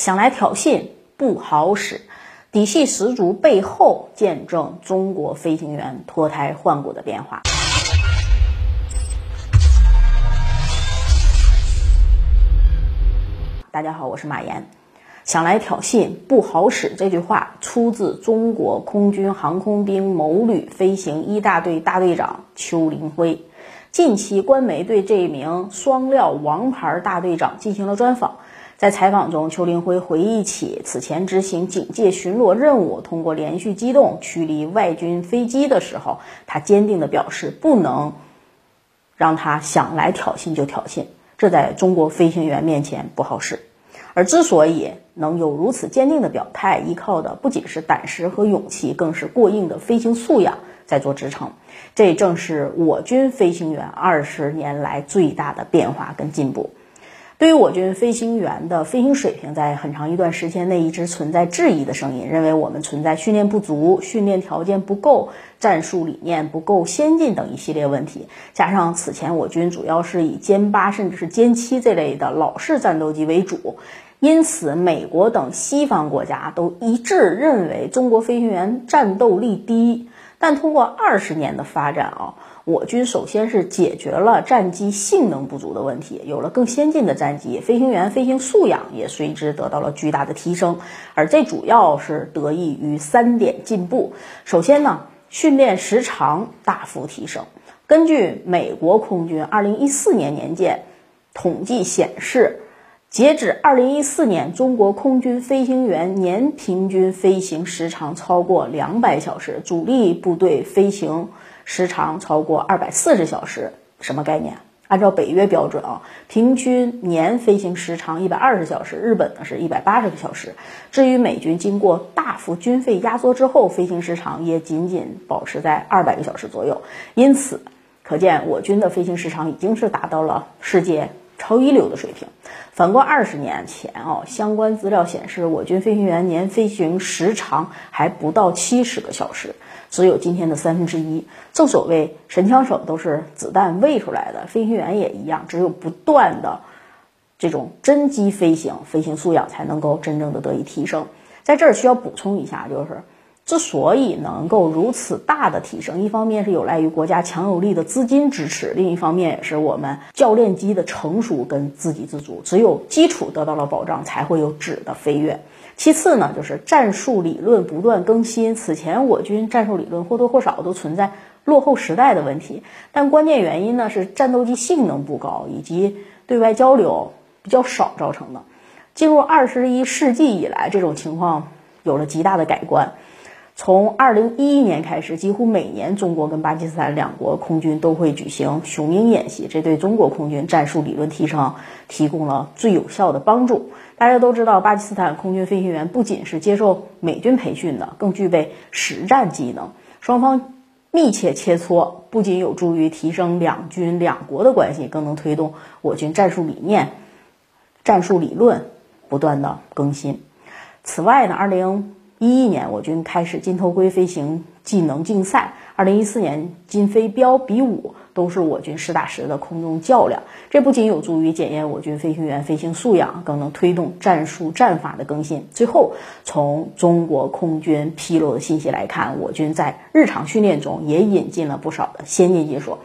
想来挑衅不好使，底气十足背后见证中国飞行员脱胎换骨的变化。大家好，我是马岩。想来挑衅不好使这句话出自中国空军航空兵某旅飞行一大队大队长邱林辉。近期，官媒对这名双料王牌大队长进行了专访。在采访中，邱林辉回忆起此前执行警戒巡逻任务，通过连续机动驱离外军飞机的时候，他坚定地表示，不能让他想来挑衅就挑衅，这在中国飞行员面前不好使。而之所以能有如此坚定的表态，依靠的不仅是胆识和勇气，更是过硬的飞行素养。在做支撑，这正是我军飞行员二十年来最大的变化跟进步。对于我军飞行员的飞行水平，在很长一段时间内一直存在质疑的声音，认为我们存在训练不足、训练条件不够、战术理念不够先进等一系列问题。加上此前我军主要是以歼八甚至是歼七这类的老式战斗机为主，因此美国等西方国家都一致认为中国飞行员战斗力低。但通过二十年的发展啊，我军首先是解决了战机性能不足的问题，有了更先进的战机，飞行员飞行素养也随之得到了巨大的提升。而这主要是得益于三点进步。首先呢，训练时长大幅提升。根据美国空军二零一四年年鉴统计显示。截止二零一四年，中国空军飞行员年平均飞行时长超过两百小时，主力部队飞行时长超过二百四十小时。什么概念？按照北约标准啊，平均年飞行时长一百二十小时，日本呢是一百八十个小时。至于美军，经过大幅军费压缩之后，飞行时长也仅仅保持在二百个小时左右。因此，可见我军的飞行时长已经是达到了世界。超一流的水平。反观二十年前哦，相关资料显示，我军飞行员年飞行时长还不到七十个小时，只有今天的三分之一。正所谓神枪手都是子弹喂出来的，飞行员也一样，只有不断的这种真机飞行，飞行素养才能够真正的得以提升。在这儿需要补充一下，就是。之所以能够如此大的提升，一方面是有赖于国家强有力的资金支持，另一方面也是我们教练机的成熟跟自给自足。只有基础得到了保障，才会有质的飞跃。其次呢，就是战术理论不断更新。此前我军战术理论或多或少都存在落后时代的问题，但关键原因呢是战斗机性能不高以及对外交流比较少造成的。进入二十一世纪以来，这种情况有了极大的改观。从二零一一年开始，几乎每年中国跟巴基斯坦两国空军都会举行雄鹰演习，这对中国空军战术理论提升提供了最有效的帮助。大家都知道，巴基斯坦空军飞行员不仅是接受美军培训的，更具备实战技能。双方密切切磋，不仅有助于提升两军两国的关系，更能推动我军战术理念、战术理论不断的更新。此外呢，二零。一一年，我军开始金头盔飞行技能竞赛。二零一四年，金飞镖比武都是我军实打实的空中较量。这不仅有助于检验我军飞行员飞行素养，更能推动战术战法的更新。最后，从中国空军披露的信息来看，我军在日常训练中也引进了不少的先进技术，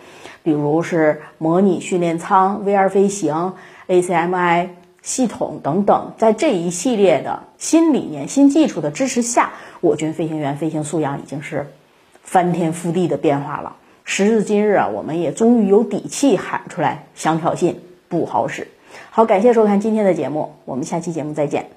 比如是模拟训练舱、VR 飞行、ACMI。系统等等，在这一系列的新理念、新技术的支持下，我军飞行员飞行素养已经是翻天覆地的变化了。时至今日啊，我们也终于有底气喊出来，想挑衅不好使。好，感谢收看今天的节目，我们下期节目再见。